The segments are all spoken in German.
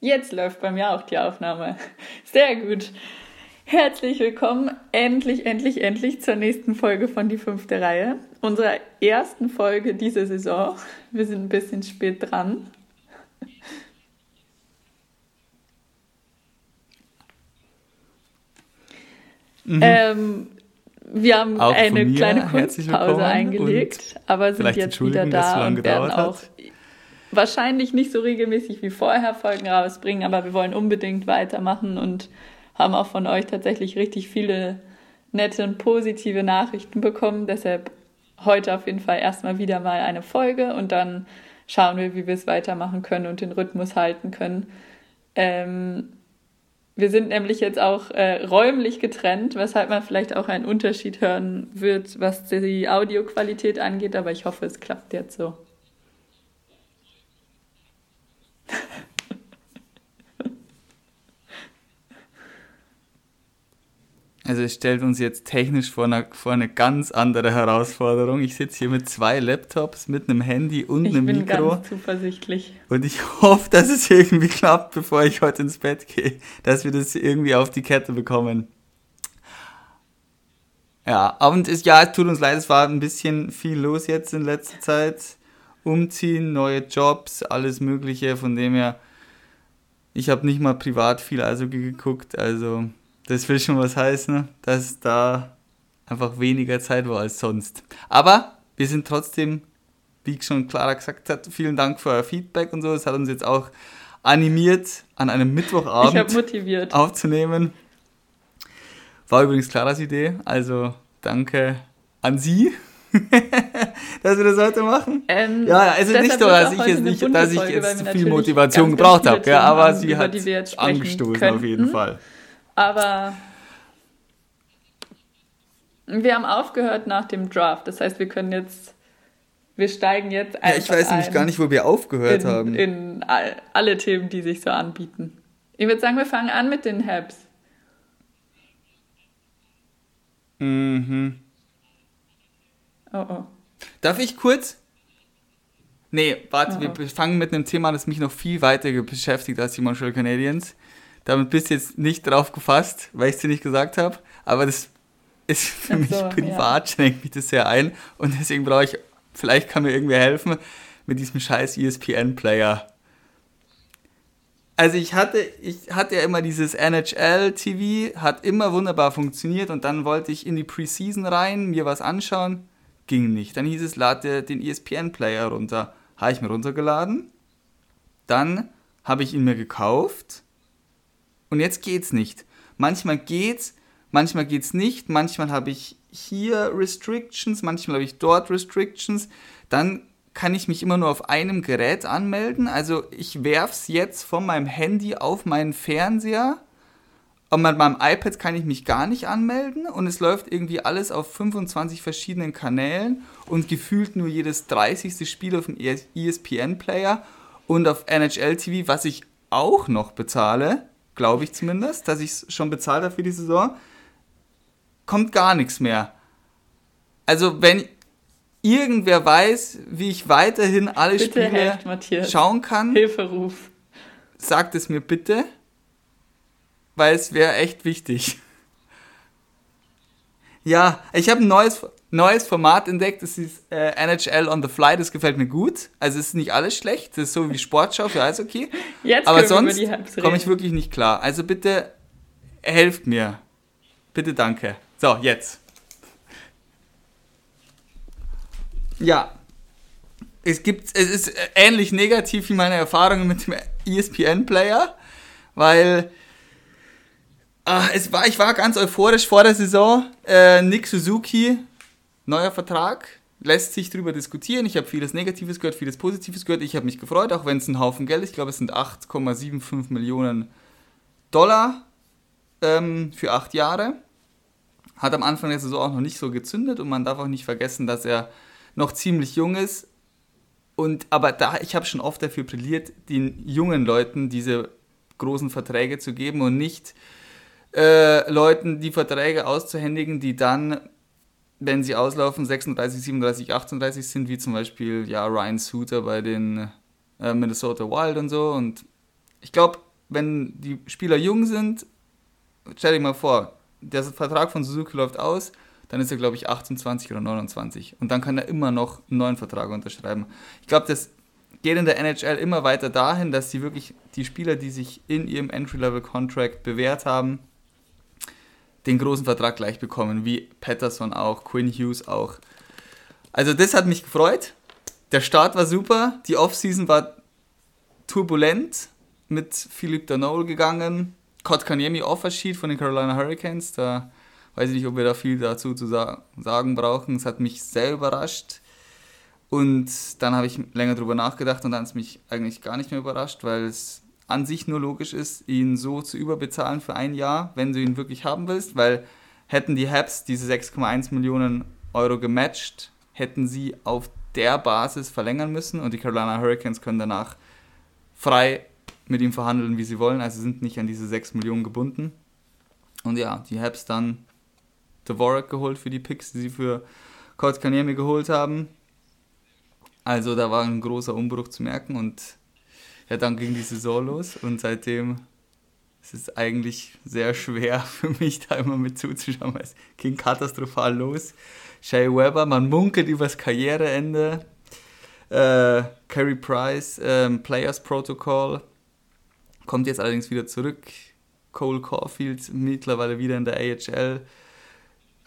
Jetzt läuft bei mir auch die Aufnahme. Sehr gut. Herzlich willkommen endlich, endlich, endlich zur nächsten Folge von Die fünfte Reihe. Unserer ersten Folge dieser Saison. Wir sind ein bisschen spät dran. Mhm. Ähm, wir haben auch eine kleine Kunstpause eingelegt, aber sind jetzt wieder da und werden auch hat. Wahrscheinlich nicht so regelmäßig wie vorher Folgen rausbringen, aber wir wollen unbedingt weitermachen und haben auch von euch tatsächlich richtig viele nette und positive Nachrichten bekommen. Deshalb heute auf jeden Fall erstmal wieder mal eine Folge und dann schauen wir, wie wir es weitermachen können und den Rhythmus halten können. Ähm, wir sind nämlich jetzt auch äh, räumlich getrennt, weshalb man vielleicht auch einen Unterschied hören wird, was die Audioqualität angeht, aber ich hoffe, es klappt jetzt so. Also es stellt uns jetzt technisch vor eine, vor eine ganz andere Herausforderung. Ich sitze hier mit zwei Laptops, mit einem Handy und ich einem Mikro. Ich bin ganz zuversichtlich. Und ich hoffe, dass es irgendwie klappt, bevor ich heute ins Bett gehe, dass wir das irgendwie auf die Kette bekommen. Ja, und es, ja, es tut uns leid, es war ein bisschen viel los jetzt in letzter Zeit. Umziehen, neue Jobs, alles Mögliche, von dem her, ich habe nicht mal privat viel also geguckt, also das will schon was heißen, dass da einfach weniger Zeit war als sonst. Aber wir sind trotzdem, wie schon Clara gesagt hat, vielen Dank für euer Feedback und so. Es hat uns jetzt auch animiert, an einem Mittwochabend aufzunehmen. War übrigens Claras Idee, also danke an sie, dass wir das heute machen. Ähm, ja, also nicht so, dass ich jetzt nicht, dass ich jetzt zu viel Motivation gebraucht habe, ja, aber sie hat angestoßen könnten. auf jeden Fall. Aber wir haben aufgehört nach dem Draft. Das heißt, wir können jetzt, wir steigen jetzt einfach. Ja, ich weiß nämlich gar nicht, wo wir aufgehört in, haben. In all, alle Themen, die sich so anbieten. Ich würde sagen, wir fangen an mit den Habs. Mhm. Oh oh. Darf ich kurz? Nee, warte, oh oh. wir fangen mit einem Thema, das mich noch viel weiter beschäftigt als die Montreal Canadiens. Damit bist du jetzt nicht drauf gefasst, weil ich es dir nicht gesagt habe. Aber das ist für so, mich privat, ja. schränkt mich das sehr ein. Und deswegen brauche ich, vielleicht kann mir irgendwer helfen, mit diesem scheiß ESPN-Player. Also ich hatte, ich hatte ja immer dieses NHL-TV, hat immer wunderbar funktioniert und dann wollte ich in die Preseason rein, mir was anschauen, ging nicht. Dann hieß es, lade den ESPN-Player runter. Habe ich mir runtergeladen. Dann habe ich ihn mir gekauft und jetzt geht's nicht. Manchmal geht's, manchmal geht's nicht, manchmal habe ich hier Restrictions, manchmal habe ich dort Restrictions. Dann kann ich mich immer nur auf einem Gerät anmelden. Also ich werfe es jetzt von meinem Handy auf meinen Fernseher. Und mit meinem iPad kann ich mich gar nicht anmelden und es läuft irgendwie alles auf 25 verschiedenen Kanälen und gefühlt nur jedes 30. Spiel auf dem ESPN-Player und auf NHL TV, was ich auch noch bezahle glaube ich zumindest, dass ich es schon bezahlt habe für die Saison, kommt gar nichts mehr. Also wenn irgendwer weiß, wie ich weiterhin alle bitte Spiele helft, schauen kann, Hilferuf. sagt es mir bitte, weil es wäre echt wichtig. Ja, ich habe ein neues, neues Format entdeckt, das ist äh, NHL on the Fly, das gefällt mir gut. Also es ist nicht alles schlecht, das ist so wie Sportschau für Eishockey. Jetzt Aber sonst komme ich wirklich nicht klar. Also bitte helft mir. Bitte danke. So, jetzt. Ja. Es gibt, es ist ähnlich negativ wie meine Erfahrungen mit dem ESPN-Player, weil Ah, es war, ich war ganz euphorisch vor der Saison. Äh, Nick Suzuki, neuer Vertrag, lässt sich darüber diskutieren. Ich habe vieles Negatives gehört, vieles Positives gehört. Ich habe mich gefreut, auch wenn es ein Haufen Geld ist. Ich glaube, es sind 8,75 Millionen Dollar ähm, für acht Jahre. Hat am Anfang der Saison auch noch nicht so gezündet und man darf auch nicht vergessen, dass er noch ziemlich jung ist. Und aber da, ich habe schon oft dafür brilliert, den jungen Leuten diese großen Verträge zu geben und nicht äh, Leuten die Verträge auszuhändigen, die dann, wenn sie auslaufen, 36, 37, 38 sind, wie zum Beispiel ja, Ryan Suter bei den äh, Minnesota Wild und so. Und ich glaube, wenn die Spieler jung sind, stell dir mal vor, der Vertrag von Suzuki läuft aus, dann ist er, glaube ich, 28 oder 29. Und dann kann er immer noch einen neuen Vertrag unterschreiben. Ich glaube, das geht in der NHL immer weiter dahin, dass sie wirklich die Spieler, die sich in ihrem Entry-Level-Contract bewährt haben, den großen Vertrag gleich bekommen, wie Patterson auch, Quinn Hughes auch. Also das hat mich gefreut. Der Start war super, die Offseason war turbulent mit Philipp Danol gegangen. Kotkaniemi Offersheet von den Carolina Hurricanes, da weiß ich nicht, ob wir da viel dazu zu sagen brauchen. Es hat mich sehr überrascht. Und dann habe ich länger drüber nachgedacht und dann ist mich eigentlich gar nicht mehr überrascht, weil es an sich nur logisch ist, ihn so zu überbezahlen für ein Jahr, wenn du ihn wirklich haben willst, weil hätten die Habs diese 6,1 Millionen Euro gematcht, hätten sie auf der Basis verlängern müssen und die Carolina Hurricanes können danach frei mit ihm verhandeln, wie sie wollen, also sind nicht an diese 6 Millionen gebunden. Und ja, die Habs dann Dvorak geholt für die Picks, die sie für Kotkaniemi geholt haben. Also da war ein großer Umbruch zu merken und ja, dann ging die Saison los und seitdem ist es eigentlich sehr schwer für mich, da immer mit zuzuschauen, es ging katastrophal los. Shea Weber, man munkelt übers Karriereende. Äh, Carey Price, ähm, Players Protocol, kommt jetzt allerdings wieder zurück. Cole Caulfield mittlerweile wieder in der AHL.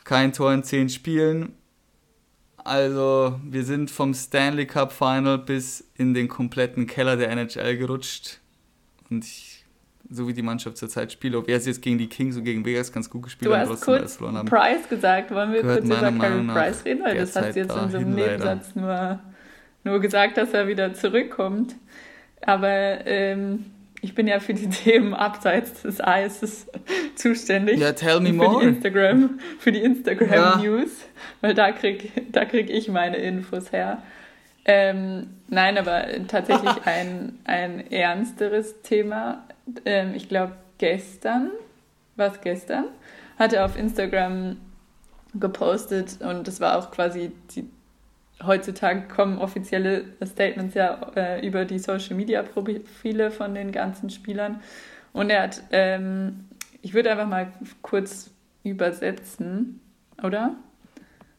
Kein Tor in zehn Spielen. Also wir sind vom Stanley Cup Final bis in den kompletten Keller der NHL gerutscht. Und ich, so wie die Mannschaft zurzeit spielt, ob er es jetzt gegen die Kings und gegen Vegas ganz gut gespielt hat, trotzdem kurz verloren haben. Price gesagt, wollen wir kurz über Carey Price reden, weil das hat sie jetzt in so einem Nebensatz nur, nur gesagt, dass er wieder zurückkommt. Aber ähm, ich bin ja für die Themen abseits des Eises zuständig. Ja, tell me für more. Die Instagram, für die Instagram ja. News, weil da kriege da krieg ich meine Infos her. Ähm, nein, aber tatsächlich ein, ein ernsteres Thema. Ähm, ich glaube, gestern, was gestern, hat er auf Instagram gepostet und das war auch quasi die heutzutage kommen offizielle Statements ja äh, über die Social Media Profile von den ganzen Spielern. Und er hat, ähm, ich würde einfach mal kurz übersetzen, oder?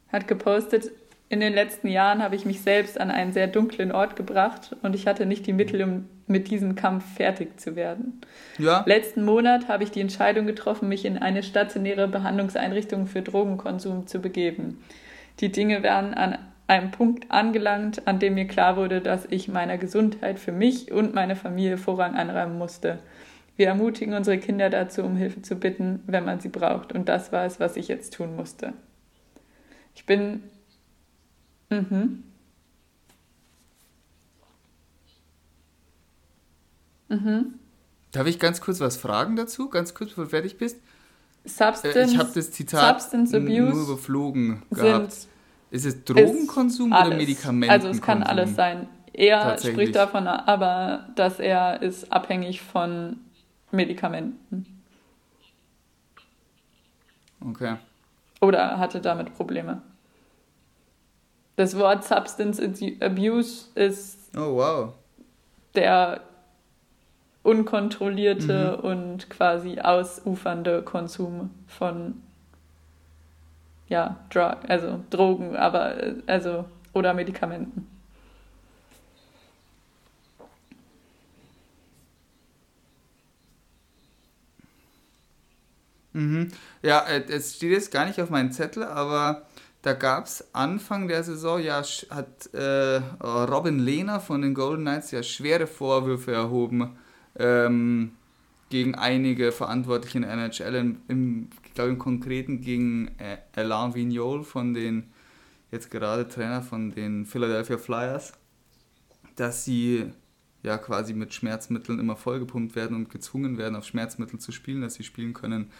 Hat gepostet, in den letzten Jahren habe ich mich selbst an einen sehr dunklen Ort gebracht und ich hatte nicht die Mittel, um mit diesem Kampf fertig zu werden. Ja. Letzten Monat habe ich die Entscheidung getroffen, mich in eine stationäre Behandlungseinrichtung für Drogenkonsum zu begeben. Die Dinge werden an einem Punkt angelangt, an dem mir klar wurde, dass ich meiner Gesundheit für mich und meine Familie Vorrang anräumen musste. Wir ermutigen unsere Kinder dazu, um Hilfe zu bitten, wenn man sie braucht. Und das war es, was ich jetzt tun musste. Ich bin. Mhm. Mhm. Darf ich ganz kurz was fragen dazu? Ganz kurz, bevor du fertig bist? Substance, äh, ich habe das Zitat nur überflogen gehabt. Ist es Drogenkonsum oder Medikamenten? Also es kann alles sein. Er spricht davon, aber dass er ist abhängig von Medikamenten. Okay. Oder hatte damit Probleme. Das Wort Substance Abuse ist oh, wow. der unkontrollierte mhm. und quasi ausufernde Konsum von ja, Drug, also Drogen, aber also oder Medikamenten. Mhm. Ja, äh, es steht jetzt gar nicht auf meinem Zettel, aber da gab es Anfang der Saison, ja, hat äh, Robin Lehner von den Golden Knights ja schwere Vorwürfe erhoben ähm, gegen einige Verantwortliche in der NHL im, im ich glaube im Konkreten gegen äh, Alain Vignol von den, jetzt gerade Trainer von den Philadelphia Flyers, dass sie ja quasi mit Schmerzmitteln immer vollgepumpt werden und gezwungen werden, auf Schmerzmittel zu spielen, dass sie spielen können.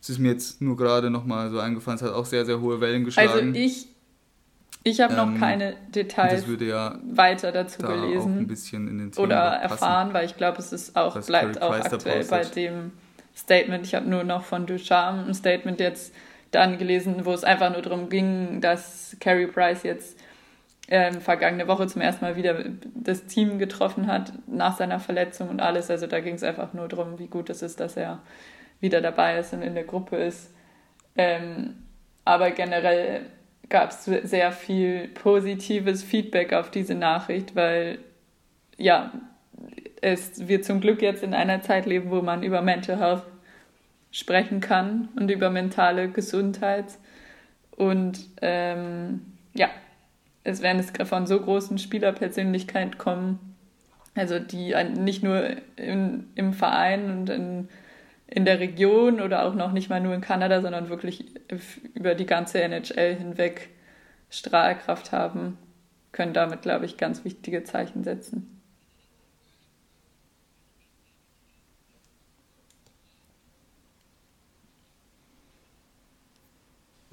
Das ist mir jetzt nur gerade nochmal so eingefallen, es hat auch sehr, sehr hohe Wellen geschlagen. Also ich, ich habe ähm, noch keine Details ja weiter dazu da gelesen oder erfahren, weil ich glaube, es ist auch, bleibt auch aktuell bei dem Statement. Ich habe nur noch von Ducharme ein Statement jetzt dann gelesen, wo es einfach nur darum ging, dass Carey Price jetzt er vergangene Woche zum ersten Mal wieder das Team getroffen hat nach seiner Verletzung und alles. Also da ging es einfach nur darum, wie gut es ist, dass er wieder dabei ist und in der Gruppe ist. Ähm, aber generell gab es sehr viel positives Feedback auf diese Nachricht, weil ja, es, wir zum Glück jetzt in einer Zeit leben, wo man über Mental Health sprechen kann und über mentale Gesundheit. Und ähm, ja, es werden es von so großen Spielerpersönlichkeiten kommen, also die nicht nur in, im Verein und in, in der Region oder auch noch nicht mal nur in Kanada, sondern wirklich über die ganze NHL hinweg Strahlkraft haben, können damit, glaube ich, ganz wichtige Zeichen setzen.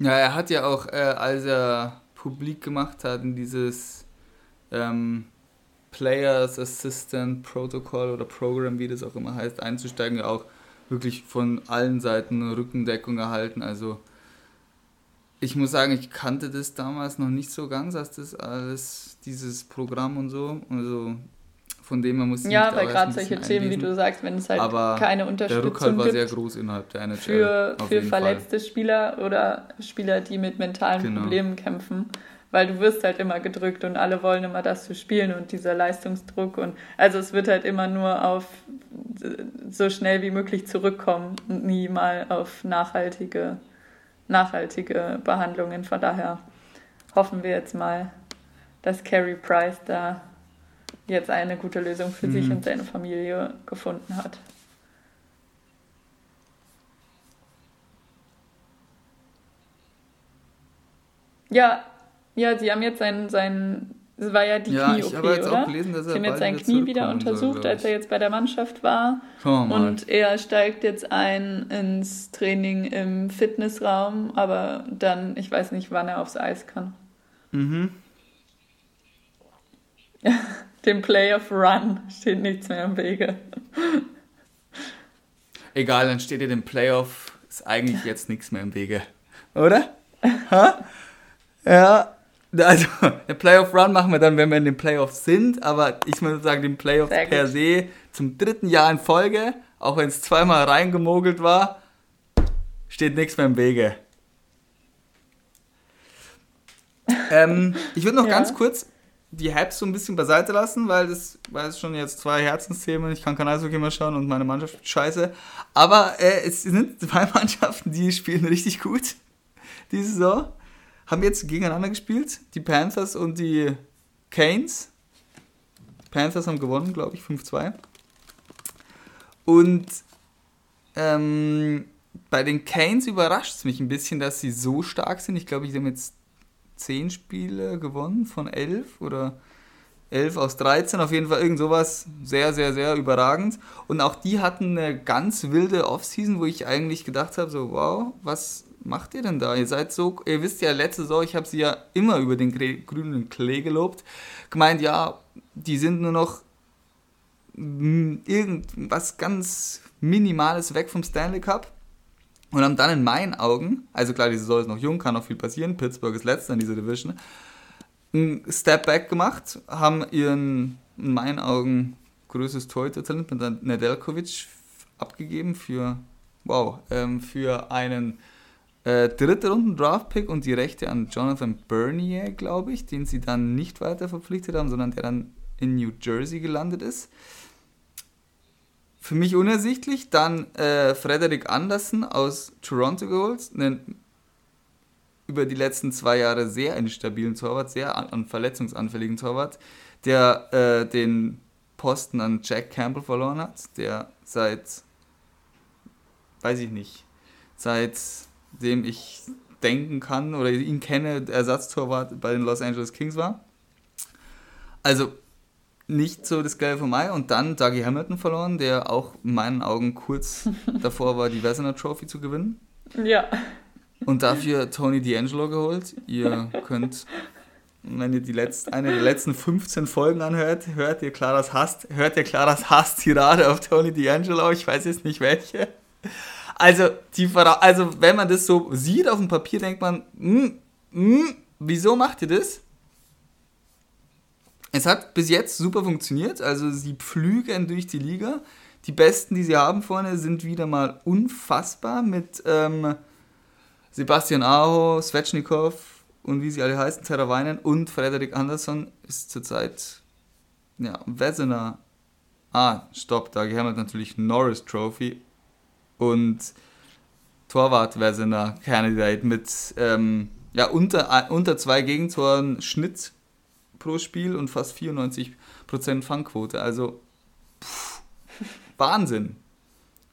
Ja, er hat ja auch, äh, als er publik gemacht hat, in dieses ähm, Players Assistant Protocol oder Program, wie das auch immer heißt, einzusteigen, auch wirklich von allen Seiten Rückendeckung erhalten. Also ich muss sagen, ich kannte das damals noch nicht so ganz, als das alles, dieses Programm und so. Also von dem man muss Ja, weil gerade solche Themen, wie du sagst, wenn es halt Aber keine Unterstützung der Rückhalt war gibt sehr groß innerhalb der NHL. Für, für verletzte Fall. Spieler oder Spieler, die mit mentalen genau. Problemen kämpfen. Weil du wirst halt immer gedrückt und alle wollen immer das zu spielen und dieser Leistungsdruck und also es wird halt immer nur auf so schnell wie möglich zurückkommen und nie mal auf nachhaltige, nachhaltige Behandlungen. Von daher hoffen wir jetzt mal, dass Carey Price da jetzt eine gute Lösung für mhm. sich und seine Familie gefunden hat. Ja, ja, sie haben jetzt sein, sein es war ja die ja, Knie-OP, oder? Gelesen, dass sie haben jetzt sein Knie wieder untersucht, soll, als er jetzt bei der Mannschaft war. Und er steigt jetzt ein ins Training im Fitnessraum, aber dann, ich weiß nicht, wann er aufs Eis kann. Mhm. Dem Playoff Run steht nichts mehr im Wege. Egal, dann steht dir dem Playoff ist eigentlich jetzt nichts mehr im Wege. Oder? Ha? Ja. Also, der Playoff Run machen wir dann, wenn wir in den Playoffs sind, aber ich würde sagen, den Playoffs per se zum dritten Jahr in Folge, auch wenn es zweimal reingemogelt war, steht nichts mehr im Wege. Ähm, ich würde noch ja. ganz kurz die Hypes so ein bisschen beiseite lassen, weil das, weil es schon jetzt zwei Herzensthemen, ich kann kein Eishockey mehr schauen und meine Mannschaft scheiße. Aber äh, es sind zwei Mannschaften, die spielen richtig gut diese Saison. Haben jetzt gegeneinander gespielt, die Panthers und die Canes. Panthers haben gewonnen, glaube ich, 5-2. Und ähm, bei den Canes überrascht es mich ein bisschen, dass sie so stark sind. Ich glaube, ich habe jetzt zehn Spiele gewonnen von elf oder elf aus 13, auf jeden Fall irgend sowas sehr, sehr, sehr überragend. Und auch die hatten eine ganz wilde Offseason, wo ich eigentlich gedacht habe, so wow, was macht ihr denn da? Ihr seid so, ihr wisst ja, letzte Saison, ich habe sie ja immer über den grünen Klee gelobt, gemeint, ja, die sind nur noch irgendwas ganz Minimales weg vom Stanley Cup. Und haben dann in meinen Augen, also klar, die Saison ist noch jung, kann noch viel passieren, Pittsburgh ist letzter in dieser Division, einen Step Back gemacht, haben ihren, in meinen Augen, größtes Torhüter-Talent mit Nedeljkovic abgegeben für, wow, ähm, für einen äh, dritte Runden Draft-Pick und die Rechte an Jonathan Bernier, glaube ich, den sie dann nicht weiter verpflichtet haben, sondern der dann in New Jersey gelandet ist für mich unersichtlich. Dann äh, Frederik Anderson aus Toronto geholt, einen über die letzten zwei Jahre sehr instabilen Torwart, sehr an, an verletzungsanfälligen Torwart, der äh, den Posten an Jack Campbell verloren hat, der seit, weiß ich nicht, seitdem ich denken kann oder ihn kenne, Ersatztorwart bei den Los Angeles Kings war. Also nicht so das Gelbe vom Ei. Und dann Dougie Hamilton verloren, der auch in meinen Augen kurz davor war, die Wessener Trophy zu gewinnen. Ja. Und dafür Tony D'Angelo geholt. Ihr könnt, wenn ihr die letzte, eine der letzten 15 Folgen anhört, hört ihr Claras Hass, hört ihr Claras Hass-Tirade auf Tony D'Angelo. Ich weiß jetzt nicht welche. Also, die, also, wenn man das so sieht auf dem Papier, denkt man, mm, mm, wieso macht ihr das? Es hat bis jetzt super funktioniert, also sie pflügen durch die Liga. Die besten, die sie haben vorne, sind wieder mal unfassbar mit ähm, Sebastian Aho, Svechnikov und wie sie alle heißen, Terra und Frederik Andersson ist zurzeit ja, Wesener. Ah, stopp, da wir natürlich Norris Trophy und Torwart Wesener Candidate mit ähm, ja, unter, unter zwei Gegentoren Schnitt pro Spiel und fast 94% Fangquote. Also pff, Wahnsinn.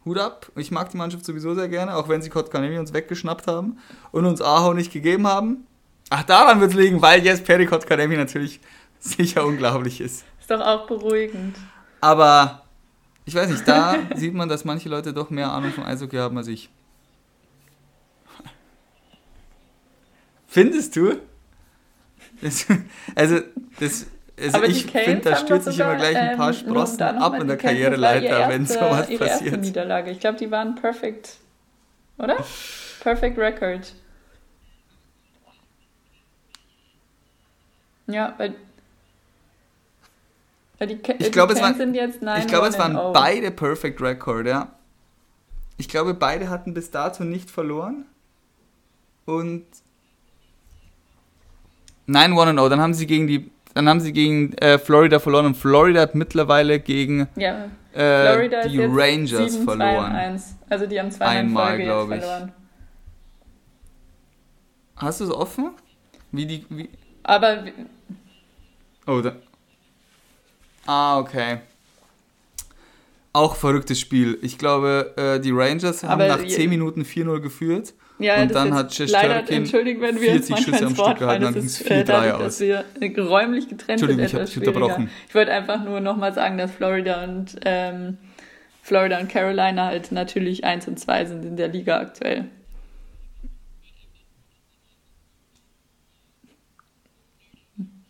Hut ab. Ich mag die Mannschaft sowieso sehr gerne, auch wenn sie Kotkanemi uns weggeschnappt haben und uns Aho nicht gegeben haben. Ach, daran wird es liegen, weil jetzt Peri Kotkanemi natürlich sicher unglaublich ist. Ist doch auch beruhigend. Aber ich weiß nicht, da sieht man, dass manche Leute doch mehr Ahnung vom Eishockey haben als ich. Findest du? Das, also, das, also ich finde, da stürzt sich immer gleich ein paar ähm, Sprossen ab in der Karriereleiter, wenn sowas ihre passiert. Erste Niederlage. Ich glaube, die waren perfect, oder? Perfect Record. Ja, weil die, ich glaube, es, waren, ich glaube, es waren beide Perfect Record, ja. Ich glaube, beide hatten bis dato nicht verloren. Und 9 1 0, dann haben sie gegen die dann haben sie gegen äh, Florida verloren und Florida hat mittlerweile gegen ja. äh, die Rangers 7, verloren. 1. Also die haben zweimal Einmal, glaube ich. verloren. Hast du es offen? Wie die. Wie? Aber. Oh, da. Ah, okay. Auch verrücktes Spiel. Ich glaube, äh, die Rangers haben Aber nach 10 Minuten 4-0 geführt. Ja, und dann hat wir 40 Schüsse am Stück gehalten, dann ging es 4-3 aus. Dass wir räumlich getrennt Entschuldigung, ich habe dich unterbrochen. Ich wollte einfach nur nochmal sagen, dass Florida und ähm, Florida und Carolina halt natürlich 1 und 2 sind in der Liga aktuell.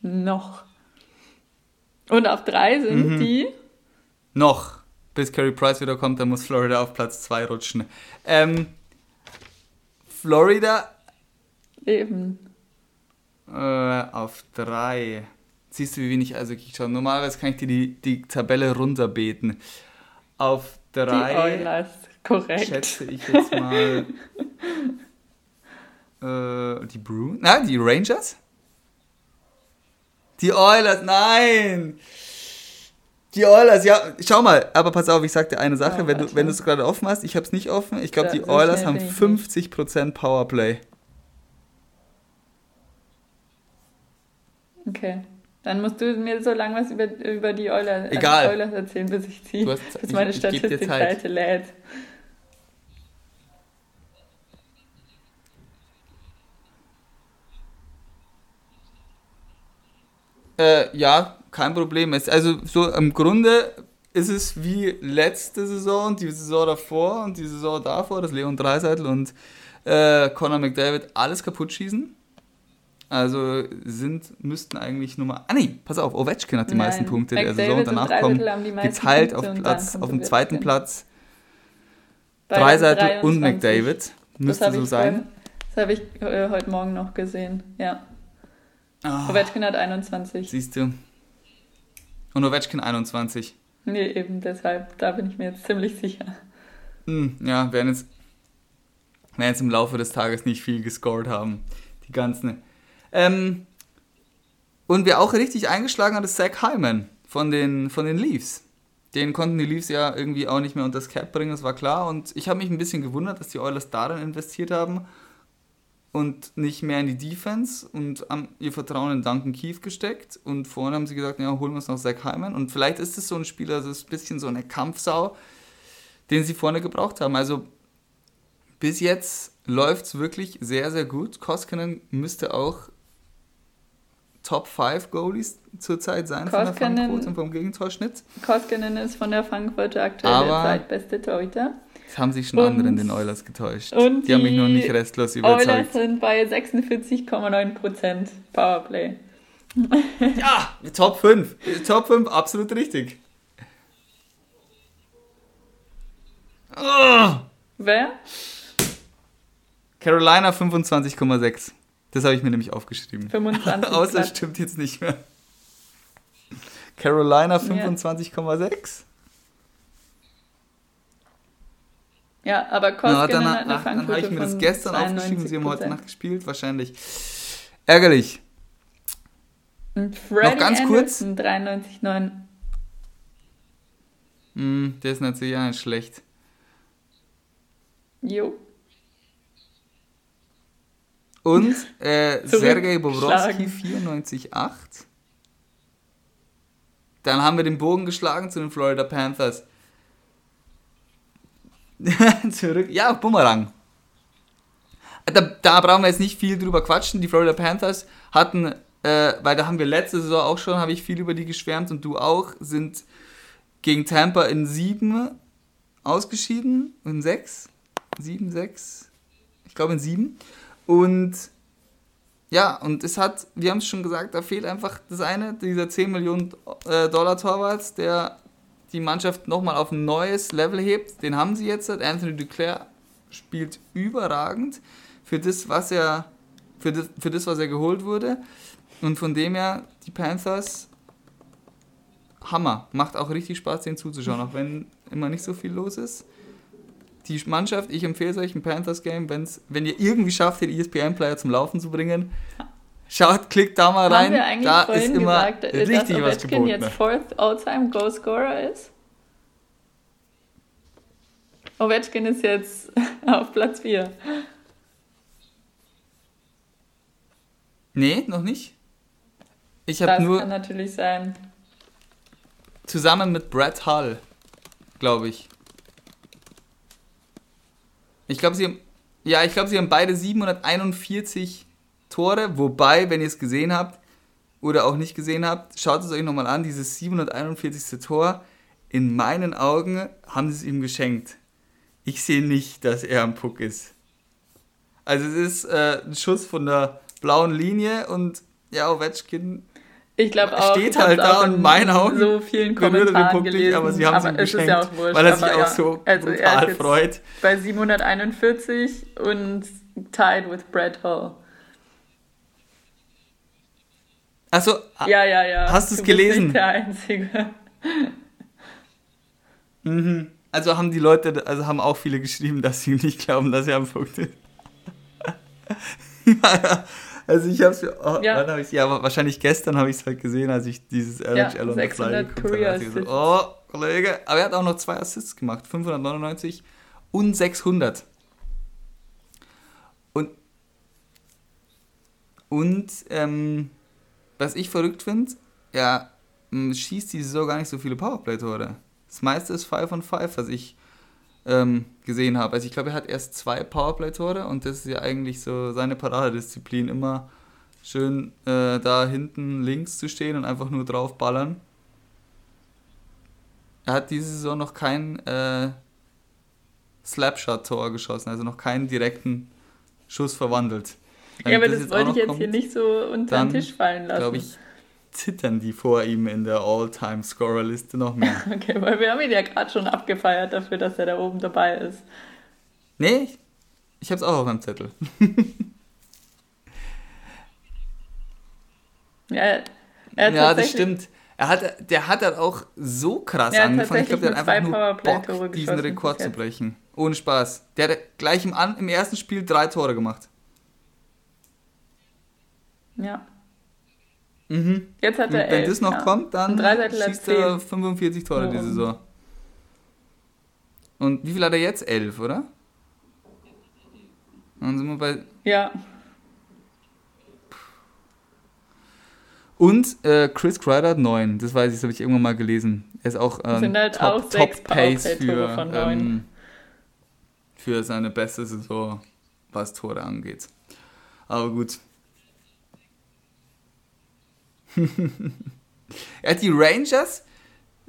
Noch. Und auf 3 sind mhm. die? Noch. Bis Carey Price wieder kommt, dann muss Florida auf Platz 2 rutschen. Ähm, Florida. Eben. Äh, auf drei. Siehst du, wie wenig also ich schaue. Normalerweise kann ich dir die, die Tabelle runterbeten. Auf drei. Die Oilers, korrekt. Schätze ich jetzt mal. äh, die Bruins. Na, die Rangers? Die Oilers, nein! Die Oilers, ja, schau mal, aber pass auf, ich sag dir eine Sache, oh, wenn du wenn es gerade offen hast, ich hab's nicht offen, ich glaube, die so Oilers haben 50% Powerplay. Okay. Dann musst du mir so lange was über, über die Oilers, Egal. Oilers erzählen, bis ich ziehe, bis meine Statistikseite lädt. Äh, ja, kein Problem. Es, also so im Grunde ist es wie letzte Saison, die Saison davor und die Saison davor, dass Leon Dreiseitel und äh, Conor McDavid alles kaputt schießen. Also sind, müssten eigentlich Nummer. Ah nee, pass auf, Ovechkin hat die Nein. meisten Punkte McDavid der Saison. Danach kommt geteilt auf, Platz, auf dem zweiten Platz Dreiseitel und McDavid. Müsste so sein. das habe ich äh, heute Morgen noch gesehen, ja. Oh. Ovechkin hat 21. Siehst du. Und Ovechkin 21. Nee, eben deshalb. Da bin ich mir jetzt ziemlich sicher. Hm, ja, werden jetzt, werden jetzt im Laufe des Tages nicht viel gescored haben. Die ganzen. Ähm, und wer auch richtig eingeschlagen hat, ist Zach Hyman von den, von den Leafs. Den konnten die Leafs ja irgendwie auch nicht mehr unter das Cap bringen, das war klar. Und ich habe mich ein bisschen gewundert, dass die Oilers darin investiert haben und nicht mehr in die Defense und haben ihr Vertrauen in Duncan Keith gesteckt und vorne haben sie gesagt, ja, holen wir uns noch Zach Hyman und vielleicht ist es so ein Spieler, das ist ein bisschen so eine Kampfsau, den sie vorne gebraucht haben. Also bis jetzt läuft es wirklich sehr, sehr gut. Koskinen müsste auch Top 5 Goalies zurzeit sein Koskinen, von der Fangquote und vom Gegentorschnitt. Koskinen ist von der Fangquote aktuell der zweitbeste Torhüter. Es haben sich schon und, andere in den Oilers getäuscht. Und die, die haben mich noch nicht restlos überzeugt. Oilers sind bei 46,9% Powerplay. ja, Top 5. Top 5, absolut richtig. Oh. Wer? Carolina 25,6. Das habe ich mir nämlich aufgeschrieben. 25. Außer stimmt jetzt nicht mehr. Carolina 25,6. Ja, aber Koskinen Na, dann, hat eine Dann habe ich mir das gestern aufgeschrieben, sie haben heute Nacht gespielt, wahrscheinlich. Ärgerlich. Und Freddy Noch ganz Anderson, kurz. 93,9. Mm, der ist natürlich auch nicht schlecht. Jo. Und äh, Sergei Bobrovsky 94,8. Dann haben wir den Bogen geschlagen zu den Florida Panthers. Zurück. Ja, Bumerang. Da, da brauchen wir jetzt nicht viel drüber quatschen. Die Florida Panthers hatten, äh, weil da haben wir letzte Saison auch schon, habe ich viel über die geschwärmt und du auch, sind gegen Tampa in sieben ausgeschieden. In sechs? Sieben, sechs? Ich glaube in sieben. Und ja, und es hat, wir haben es schon gesagt, da fehlt einfach das eine, dieser 10 Millionen äh, Dollar Torwart, der die Mannschaft nochmal auf ein neues Level hebt. Den haben sie jetzt. Anthony Duclair spielt überragend für das, was er, für das, für das, was er geholt wurde. Und von dem her, die Panthers, Hammer. Macht auch richtig Spaß, den zuzuschauen, auch wenn immer nicht so viel los ist. Die Mannschaft, ich empfehle euch ein Panthers-Game, wenn ihr irgendwie schafft, den ESPN-Player zum Laufen zu bringen. Schaut, klickt da mal rein. Haben wir da ist immer gesagt, richtig dass was geboten. jetzt Fourth All-Time Goal-Scorer ist? Ovechkin ist jetzt auf Platz 4. Nee, noch nicht. Ich habe nur. Das kann natürlich sein. Zusammen mit Brad Hull, glaube ich. Ich glaube, sie haben. Ja, ich glaube, sie haben beide 741 Tore. Wobei, wenn ihr es gesehen habt oder auch nicht gesehen habt, schaut es euch nochmal an. Dieses 741. Tor. In meinen Augen haben sie es ihm geschenkt. Ich sehe nicht, dass er am Puck ist. Also es ist äh, ein Schuss von der blauen Linie und ja, Ovechkin ich glaube auch. Steht halt da und in meinen Augen so vielen Kommentaren gelesen, nicht, aber sie haben aber es geschenkt, ja auch wurscht, weil er sich auch ja, so also brutal freut. Bei 741 und tied with Brad Hall. Achso, ja, ja, ja. Hast du es gelesen? Nicht der Einzige. Mhm. Also haben die Leute, also haben auch viele geschrieben, dass sie nicht glauben, dass er am Punkt ist. also ich habe es, oh, ja. wann habe ich ja, wahrscheinlich gestern habe ich es halt gesehen, als ich dieses LHL ja, und 600 Career so, Oh, Kollege, aber er hat auch noch zwei Assists gemacht, 599 und 600. Und und ähm, was ich verrückt finde, er schießt die Saison gar nicht so viele Powerplay-Tore. Das meiste ist 5 on 5, was ich ähm, gesehen habe. Also ich glaube, er hat erst zwei Powerplay-Tore und das ist ja eigentlich so seine Paradedisziplin, immer schön äh, da hinten links zu stehen und einfach nur drauf ballern. Er hat diese Saison noch kein äh, Slapshot-Tor geschossen, also noch keinen direkten Schuss verwandelt. Wenn ja, aber das, das wollte ich jetzt kommt, hier nicht so unter den Tisch fallen lassen. glaube ich, zittern die vor ihm in der All-Time-Scorer-Liste noch mehr. Okay, weil wir haben ihn ja gerade schon abgefeiert dafür, dass er da oben dabei ist. Nee, ich hab's auch auf meinem Zettel. ja, ja das stimmt. Er hat, der hat halt auch so krass ja, angefangen. Ich glaube, der hat einfach nur Bock, diesen Rekord zu brechen. Ohne Spaß. Der hat gleich im, im ersten Spiel drei Tore gemacht. Ja. Mhm. Jetzt hat er elf, Wenn das noch ja. kommt, dann schießt er 45 Tore oh. die Saison. Und wie viel hat er jetzt? Elf, oder? Dann sind wir bei. Ja. Und äh, Chris Kreider hat 9. Das weiß ich, das habe ich irgendwann mal gelesen. Er ist auch ähm, sind halt Top, auch Top Pace für, ähm, für seine beste Saison, was Tore angeht. Aber gut, ja, die Rangers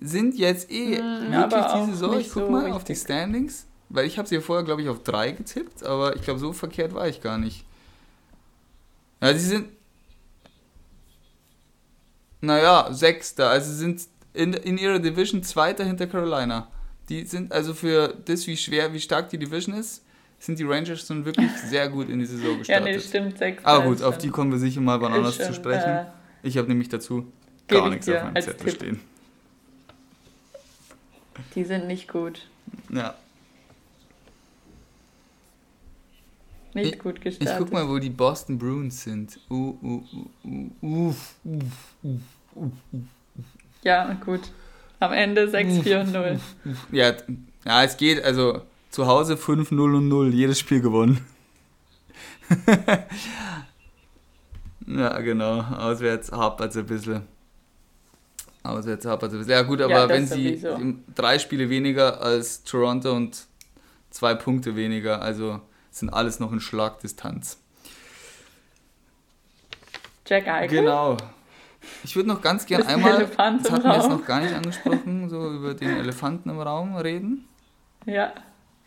sind jetzt eh mhm, wirklich diese Saison. Ich guck so mal richtig. auf die Standings, weil ich habe sie ja vorher, glaube ich, auf drei getippt, aber ich glaube, so verkehrt war ich gar nicht. Ja, sie sind. Naja, Sechster. Also sind in, in ihrer Division Zweiter hinter Carolina. Die sind also für das, wie schwer, wie stark die Division ist, sind die Rangers nun wirklich sehr gut in die Saison gestartet. ja, nee, stimmt, sechs. Aber gut, auf die kommen wir sicher mal wann anders zu sprechen. Äh, ich habe nämlich dazu gar nichts auf meinem Zettel Tipp. stehen. Die sind nicht gut. Ja. Nicht ich, gut gestartet. Ich guck mal, wo die Boston Bruins sind. Uh, uh, uh, uh, uh, uh, uh, Ja, gut. Am Ende 6-4 und 0. Ja, ja, es geht, also zu Hause 5-0 und 0, jedes Spiel gewonnen. ja, genau. Auswärts hapert es ein bisschen. Auswärts hapert es ein bisschen. Ja, gut, aber ja, wenn sie drei Spiele weniger als Toronto und zwei Punkte weniger, also sind alles noch in Schlagdistanz. Jack Eichel? Genau. Ich würde noch ganz gern einmal, das hatten wir jetzt noch gar nicht angesprochen, so über den Elefanten im Raum reden. Ja,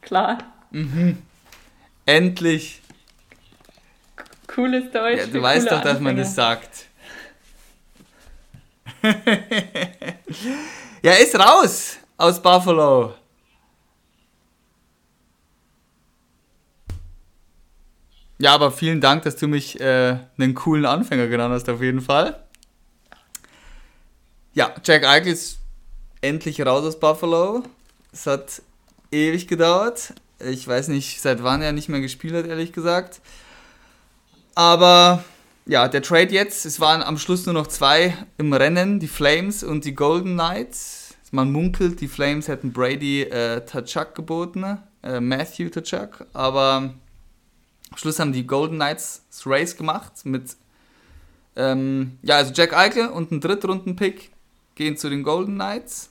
klar. Mhm. Endlich. Cooles Deutsch. Ja, du weißt doch, dass man das sagt. ja, ist raus aus Buffalo. Ja, aber vielen Dank, dass du mich äh, einen coolen Anfänger genannt hast, auf jeden Fall. Ja, Jack Eichel ist endlich raus aus Buffalo. Es hat ewig gedauert. Ich weiß nicht, seit wann er nicht mehr gespielt hat, ehrlich gesagt. Aber ja, der Trade jetzt, es waren am Schluss nur noch zwei im Rennen, die Flames und die Golden Knights. Man munkelt, die Flames hätten Brady äh, Tachuk geboten, äh, Matthew Tachuk, aber am Schluss haben die Golden Knights das Race gemacht mit, ähm, ja, also Jack Eichel und ein Drittrunden-Pick gehen zu den Golden Knights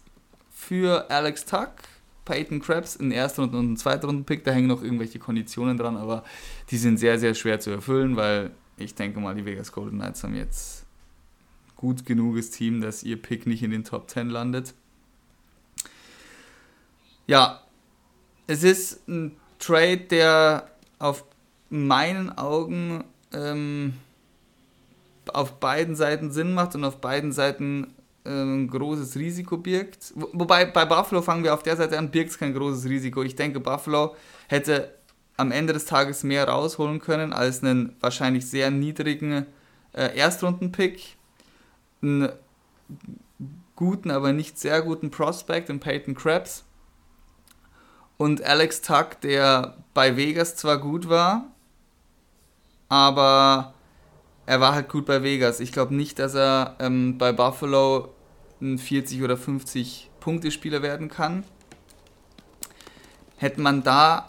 für Alex Tuck, Peyton Krebs in erster und einen Zweitrunden-Pick. Da hängen noch irgendwelche Konditionen dran, aber die sind sehr, sehr schwer zu erfüllen, weil ich denke mal, die Vegas Golden Knights haben jetzt gut genuges Team, dass ihr Pick nicht in den Top 10 landet. Ja, es ist ein Trade, der auf meinen Augen ähm, auf beiden Seiten Sinn macht und auf beiden Seiten ein großes Risiko birgt. Wobei bei Buffalo fangen wir auf der Seite an, birgt es kein großes Risiko. Ich denke, Buffalo hätte am Ende des Tages mehr rausholen können als einen wahrscheinlich sehr niedrigen äh, Erstrunden-Pick, einen guten, aber nicht sehr guten Prospect in Peyton Krebs und Alex Tuck, der bei Vegas zwar gut war, aber er war halt gut bei Vegas. Ich glaube nicht, dass er ähm, bei Buffalo ein 40 oder 50 Punkte Spieler werden kann. Hätte man da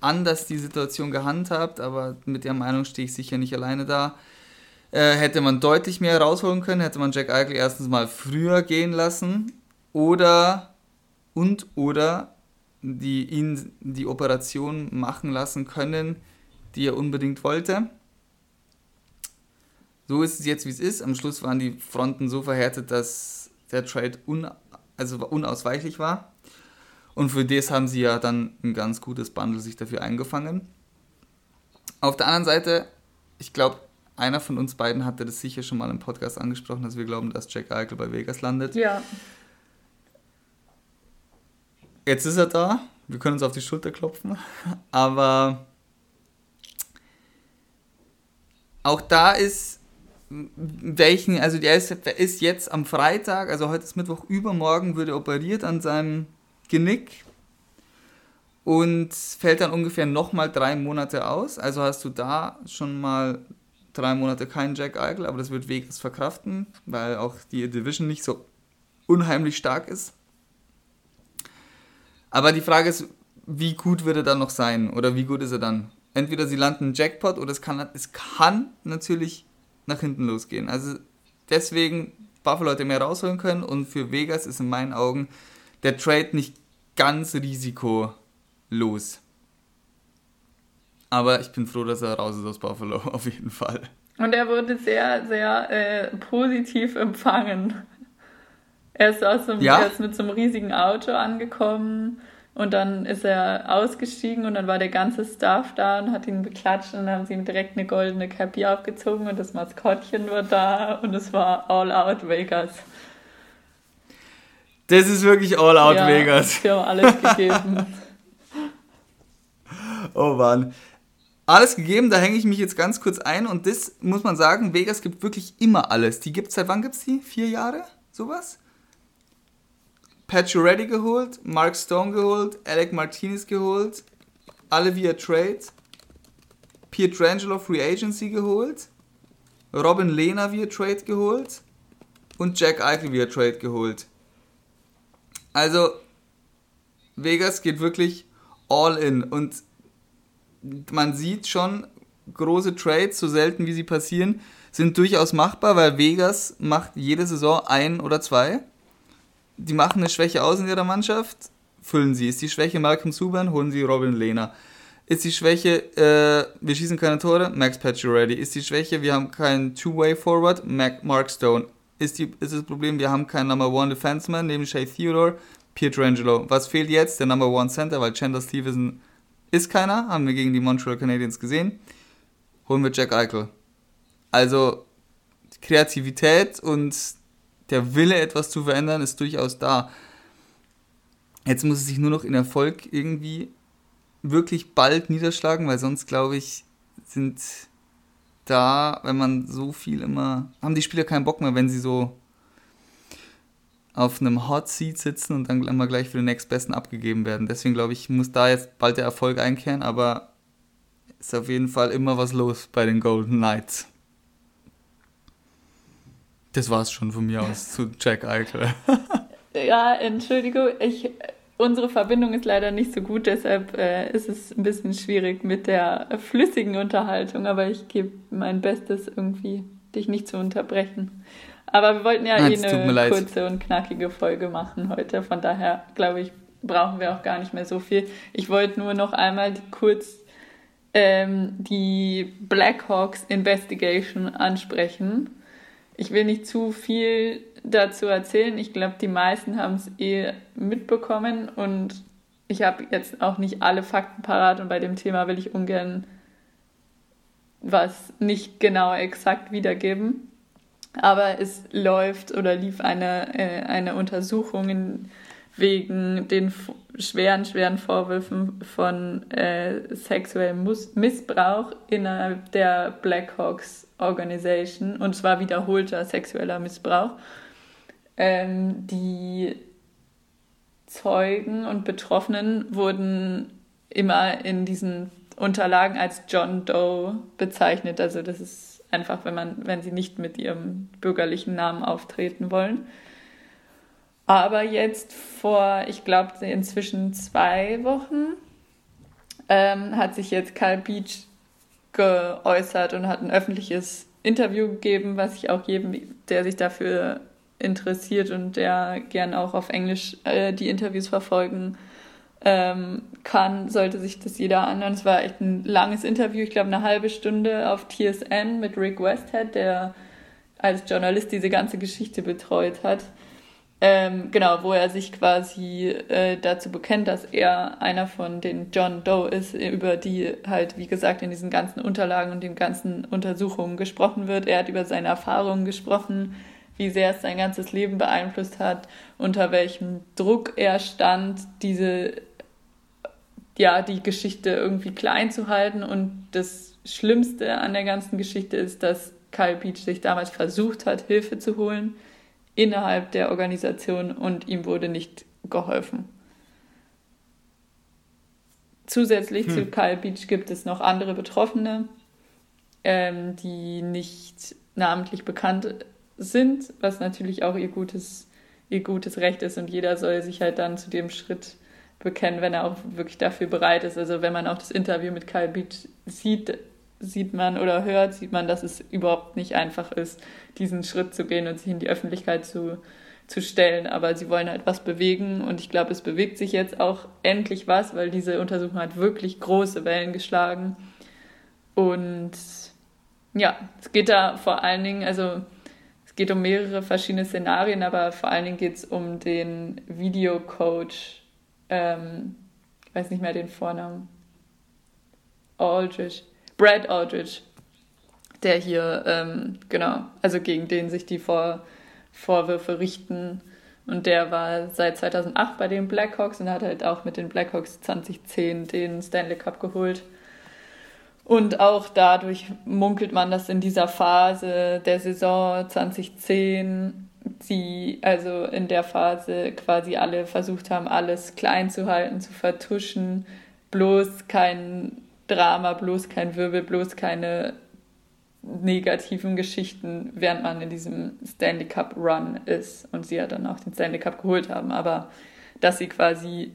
anders die Situation gehandhabt, aber mit der Meinung stehe ich sicher nicht alleine da. Äh, hätte man deutlich mehr rausholen können, hätte man Jack Eichel erstens mal früher gehen lassen oder und oder die ihn die Operation machen lassen können, die er unbedingt wollte. So ist es jetzt, wie es ist. Am Schluss waren die Fronten so verhärtet, dass der Trade un, also unausweichlich war. Und für das haben sie ja dann ein ganz gutes Bundle sich dafür eingefangen. Auf der anderen Seite, ich glaube, einer von uns beiden hatte das sicher schon mal im Podcast angesprochen, dass wir glauben, dass Jack Eichel bei Vegas landet. Ja. Jetzt ist er da. Wir können uns auf die Schulter klopfen. Aber auch da ist welchen, also der ist, ist jetzt am Freitag, also heute ist Mittwoch, übermorgen würde operiert an seinem Genick und fällt dann ungefähr nochmal drei Monate aus. Also hast du da schon mal drei Monate keinen Jack Eichel, aber das wird Vegas verkraften, weil auch die Division nicht so unheimlich stark ist. Aber die Frage ist, wie gut wird er dann noch sein oder wie gut ist er dann? Entweder sie landen Jackpot oder es kann, es kann natürlich nach hinten losgehen. Also deswegen Buffalo hätte mehr rausholen können und für Vegas ist in meinen Augen der Trade nicht ganz risikolos. Aber ich bin froh, dass er raus ist aus Buffalo, auf jeden Fall. Und er wurde sehr, sehr äh, positiv empfangen. Er ist, aus dem, ja? er ist mit so einem riesigen Auto angekommen und dann ist er ausgestiegen und dann war der ganze Staff da und hat ihn beklatscht und dann haben sie ihm direkt eine goldene Cappy aufgezogen und das Maskottchen war da und es war All Out Vegas. Das ist wirklich All Out ja, Vegas. Sie haben alles gegeben. oh Mann. alles gegeben, da hänge ich mich jetzt ganz kurz ein und das muss man sagen, Vegas gibt wirklich immer alles. Die gibt es seit wann gibt es die? Vier Jahre? Sowas? Ready geholt, Mark Stone geholt, Alec Martinez geholt, alle via Trade, Pietrangelo Free Agency geholt, Robin Lehner via Trade geholt und Jack Eichel via Trade geholt. Also, Vegas geht wirklich all in und man sieht schon, große Trades, so selten wie sie passieren, sind durchaus machbar, weil Vegas macht jede Saison ein oder zwei. Die machen eine Schwäche aus in ihrer Mannschaft, füllen sie. Ist die Schwäche Malcolm Subban, holen sie Robin Lehner. Ist die Schwäche, äh, wir schießen keine Tore, Max Pacioretty. Ist die Schwäche, wir haben keinen Two-Way-Forward, Mark Stone. Ist, die, ist das Problem, wir haben keinen Number One Defenseman neben Shea Theodore, Pietrangelo. Was fehlt jetzt? Der Number One Center, weil Chandler Stevenson ist keiner, haben wir gegen die Montreal Canadiens gesehen. Holen wir Jack Eichel. Also Kreativität und der Wille, etwas zu verändern, ist durchaus da. Jetzt muss es sich nur noch in Erfolg irgendwie wirklich bald niederschlagen, weil sonst, glaube ich, sind da, wenn man so viel immer, haben die Spieler keinen Bock mehr, wenn sie so auf einem Hot Seat sitzen und dann immer gleich für den nächstbesten abgegeben werden. Deswegen glaube ich, muss da jetzt bald der Erfolg einkehren, aber ist auf jeden Fall immer was los bei den Golden Knights. Das war es schon von mir aus zu Jack Eichel. ja, Entschuldigung, ich, unsere Verbindung ist leider nicht so gut, deshalb äh, ist es ein bisschen schwierig mit der flüssigen Unterhaltung, aber ich gebe mein Bestes irgendwie, dich nicht zu unterbrechen. Aber wir wollten ja, ja eh eine kurze und knackige Folge machen heute. Von daher, glaube ich, brauchen wir auch gar nicht mehr so viel. Ich wollte nur noch einmal kurz ähm, die Blackhawks Investigation ansprechen. Ich will nicht zu viel dazu erzählen. Ich glaube, die meisten haben es eh mitbekommen und ich habe jetzt auch nicht alle Fakten parat und bei dem Thema will ich ungern was nicht genau exakt wiedergeben. Aber es läuft oder lief eine, äh, eine Untersuchung in, wegen den schweren, schweren Vorwürfen von äh, sexuellem Missbrauch innerhalb der Blackhawks Organization und zwar wiederholter sexueller Missbrauch. Ähm, die Zeugen und Betroffenen wurden immer in diesen Unterlagen als John Doe bezeichnet. Also das ist einfach wenn man, wenn sie nicht mit ihrem bürgerlichen Namen auftreten wollen. Aber jetzt vor, ich glaube, inzwischen zwei Wochen ähm, hat sich jetzt Kyle Beach geäußert und hat ein öffentliches Interview gegeben, was ich auch jedem, der sich dafür interessiert und der gern auch auf Englisch äh, die Interviews verfolgen ähm, kann, sollte sich das jeder anhören. Es war echt ein langes Interview, ich glaube eine halbe Stunde auf TSN mit Rick Westhead, der als Journalist diese ganze Geschichte betreut hat. Ähm, genau, wo er sich quasi äh, dazu bekennt, dass er einer von den John Doe ist, über die halt, wie gesagt, in diesen ganzen Unterlagen und den ganzen Untersuchungen gesprochen wird. Er hat über seine Erfahrungen gesprochen, wie sehr es sein ganzes Leben beeinflusst hat, unter welchem Druck er stand, diese, ja, die Geschichte irgendwie klein zu halten. Und das Schlimmste an der ganzen Geschichte ist, dass Kyle Beach sich damals versucht hat, Hilfe zu holen innerhalb der Organisation und ihm wurde nicht geholfen. Zusätzlich hm. zu Kyle Beach gibt es noch andere Betroffene, ähm, die nicht namentlich bekannt sind, was natürlich auch ihr gutes, ihr gutes Recht ist und jeder soll sich halt dann zu dem Schritt bekennen, wenn er auch wirklich dafür bereit ist. Also wenn man auch das Interview mit Kyle Beach sieht, sieht man oder hört, sieht man, dass es überhaupt nicht einfach ist, diesen Schritt zu gehen und sich in die Öffentlichkeit zu, zu stellen. Aber sie wollen halt was bewegen und ich glaube, es bewegt sich jetzt auch endlich was, weil diese Untersuchung hat wirklich große Wellen geschlagen. Und ja, es geht da vor allen Dingen, also geht um mehrere verschiedene Szenarien, aber vor allen Dingen geht es um den Videocoach, ähm, ich weiß nicht mehr den Vornamen, Aldrich, Brad Aldrich, der hier, ähm, genau, also gegen den sich die Vor Vorwürfe richten. Und der war seit 2008 bei den Blackhawks und hat halt auch mit den Blackhawks 2010 den Stanley Cup geholt. Und auch dadurch munkelt man, dass in dieser Phase der Saison 2010 sie, also in der Phase quasi alle versucht haben, alles klein zu halten, zu vertuschen, bloß kein Drama, bloß kein Wirbel, bloß keine negativen Geschichten, während man in diesem Stanley Cup Run ist und sie ja dann auch den Stanley Cup geholt haben. Aber dass sie quasi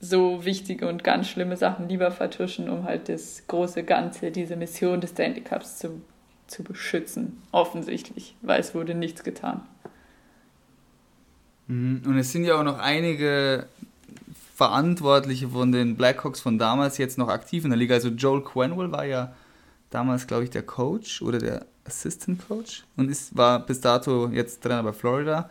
so wichtige und ganz schlimme Sachen lieber vertuschen, um halt das große Ganze, diese Mission des Stanley Cups zu, zu beschützen. Offensichtlich, weil es wurde nichts getan. Mhm. Und es sind ja auch noch einige Verantwortliche von den Blackhawks von damals jetzt noch aktiv in der Liga. Also Joel Quenwell war ja damals, glaube ich, der Coach oder der Assistant Coach und ist, war bis dato jetzt Trainer bei Florida.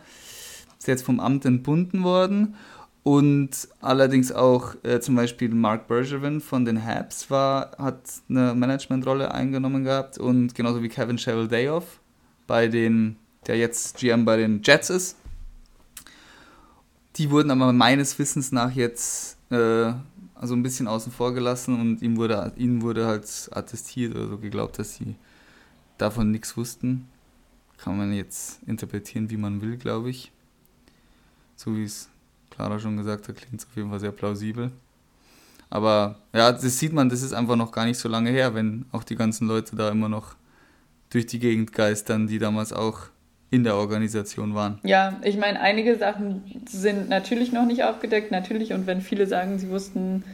Ist jetzt vom Amt entbunden worden. Und allerdings auch äh, zum Beispiel Mark Bergevin von den Habs war, hat eine Managementrolle eingenommen gehabt und genauso wie Kevin Cheveldayoff, bei den, der jetzt GM bei den Jets ist. Die wurden aber meines Wissens nach jetzt äh, also ein bisschen außen vor gelassen und ihm wurde, ihnen wurde halt attestiert oder so geglaubt, dass sie davon nichts wussten. Kann man jetzt interpretieren, wie man will, glaube ich. So wie es Clara schon gesagt hat, klingt es auf jeden Fall sehr plausibel. Aber ja, das sieht man, das ist einfach noch gar nicht so lange her, wenn auch die ganzen Leute da immer noch durch die Gegend geistern, die damals auch in der Organisation waren. Ja, ich meine, einige Sachen sind natürlich noch nicht aufgedeckt, natürlich, und wenn viele sagen, sie wussten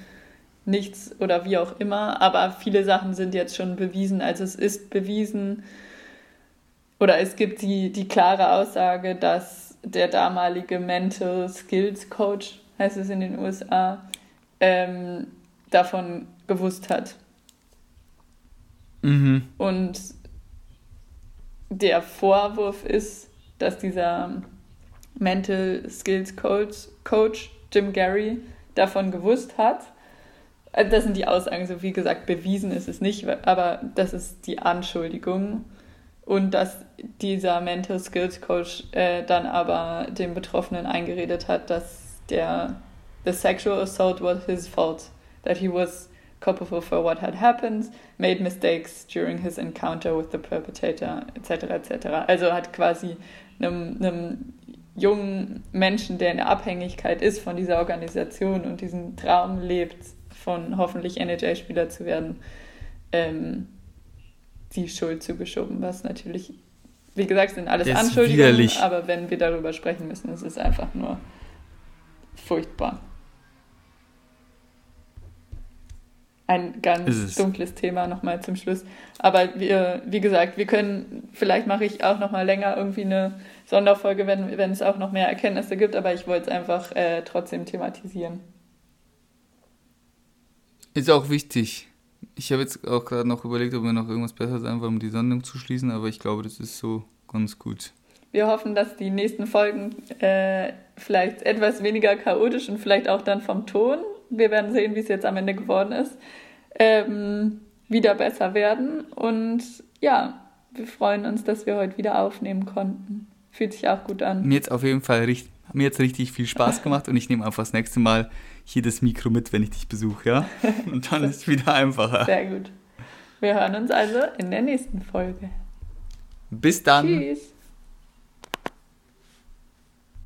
nichts oder wie auch immer, aber viele Sachen sind jetzt schon bewiesen, also es ist bewiesen oder es gibt die, die klare Aussage, dass der damalige Mental Skills Coach, heißt es in den USA, ähm, davon gewusst hat. Mhm. Und der Vorwurf ist, dass dieser Mental Skills Coach, Coach Jim Gary davon gewusst hat. Äh, das sind die Aussagen, so wie gesagt, bewiesen ist es nicht, aber das ist die Anschuldigung und dass dieser Mental Skills Coach äh, dann aber dem Betroffenen eingeredet hat, dass der the sexual assault was his fault, that he was culpable for what had happened, made mistakes during his encounter with the perpetrator, etc. etc. Also hat quasi einem, einem jungen Menschen, der in der Abhängigkeit ist von dieser Organisation und diesen Traum lebt, von hoffentlich NHL-Spieler zu werden, ähm, die Schuld zugeschoben, was natürlich, wie gesagt, sind alles Anschuldigungen, widerlich. aber wenn wir darüber sprechen müssen, ist es einfach nur furchtbar. Ein ganz dunkles Thema nochmal zum Schluss. Aber wir, wie gesagt, wir können, vielleicht mache ich auch nochmal länger irgendwie eine Sonderfolge, wenn, wenn es auch noch mehr Erkenntnisse gibt, aber ich wollte es einfach äh, trotzdem thematisieren. Ist auch wichtig. Ich habe jetzt auch gerade noch überlegt, ob mir noch irgendwas Besseres einfach um die Sendung zu schließen, aber ich glaube, das ist so ganz gut. Wir hoffen, dass die nächsten Folgen äh, vielleicht etwas weniger chaotisch und vielleicht auch dann vom Ton, wir werden sehen, wie es jetzt am Ende geworden ist, ähm, wieder besser werden. Und ja, wir freuen uns, dass wir heute wieder aufnehmen konnten. Fühlt sich auch gut an. Mir jetzt auf jeden Fall richtig, mir jetzt richtig viel Spaß gemacht und ich nehme einfach das nächste Mal hier das Mikro mit, wenn ich dich besuche, ja? Und dann ist es wieder einfacher. Sehr gut. Wir hören uns also in der nächsten Folge. Bis dann. Tschüss.